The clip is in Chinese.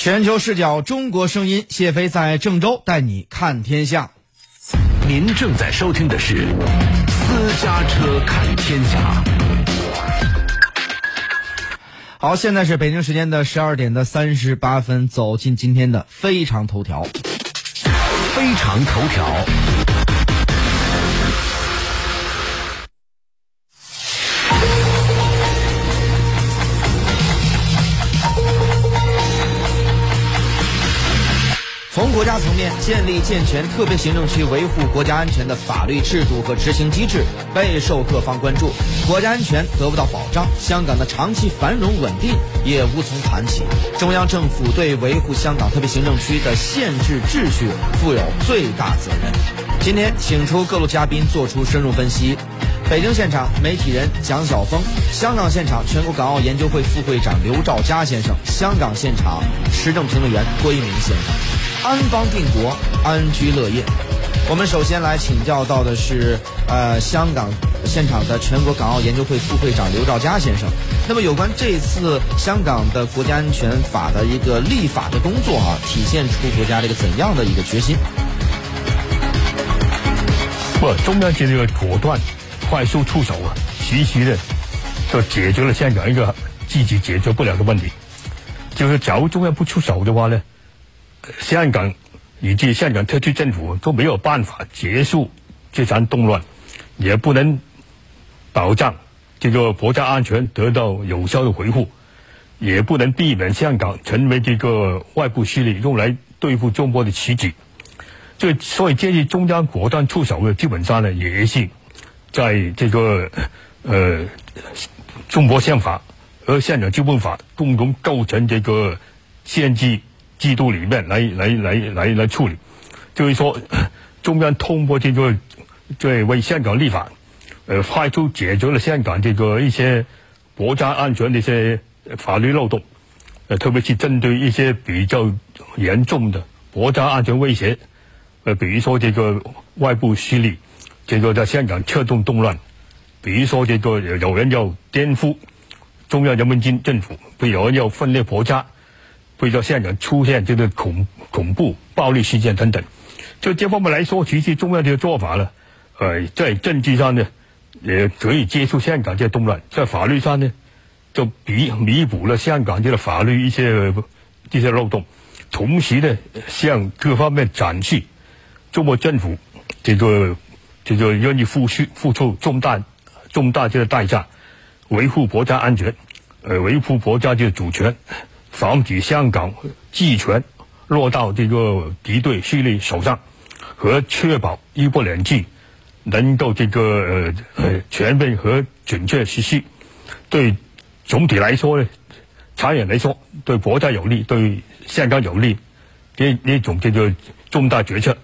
全球视角，中国声音，谢飞在郑州带你看天下。您正在收听的是《私家车看天下》。好，现在是北京时间的十二点的三十八分，走进今天的非常头条。非常头条。从国家层面建立健全特别行政区维护国家安全的法律制度和执行机制备受各方关注，国家安全得不到保障，香港的长期繁荣稳定也无从谈起。中央政府对维护香港特别行政区的宪制秩序负有最大责任。今天请出各路嘉宾做出深入分析。北京现场媒体人蒋晓峰，香港现场全国港澳研究会副会长刘兆佳先生，香港现场时政评论员郭一鸣先生。安邦定国，安居乐业。我们首先来请教到的是，呃，香港现场的全国港澳研究会副会长刘兆佳先生。那么，有关这次香港的国家安全法的一个立法的工作啊，体现出国家这个怎样的一个决心？不，中央这个果断、快速出手啊，其实呢，就解决了香港一个自己解决不了的问题。就是假如中央不出手的话呢？香港以及香港特区政府都没有办法结束这场动乱，也不能保障这个国家安全得到有效的维护，也不能避免香港成为这个外部势力用来对付中国的棋子。这所以建议中央果断出手的，基本上呢也是在这个呃中国宪法和香港基本法共同构成这个限制。制度里面来来来来来处理，就是说，中央通过这个，在为香港立法，呃，快速解决了香港这个一些国家安全的一些法律漏洞，呃，特别是针对一些比较严重的国家安全威胁，呃，比如说这个外部势力，这个在香港策动动乱，比如说这个有人要颠覆中央人民军政府，不有人要分裂国家。会在香港出现这个恐恐怖暴力事件等等，就这方面来说，其实中央这个做法呢，呃，在政治上呢，也可以接触香港这动乱；在法律上呢，就弥弥补了香港这个法律一些这些漏洞，同时呢，向各方面展示中国政府这个这个愿意付出付出重大重大这个代价，维护国家安全，呃，维护国家这个主权。防止香港集权落到这个敌对势力手上，和确保一国两制能够这个呃呃全面和准确实施，对总体来说呢，长远来说对国家有利，对香港有利，这这种这个重大决策，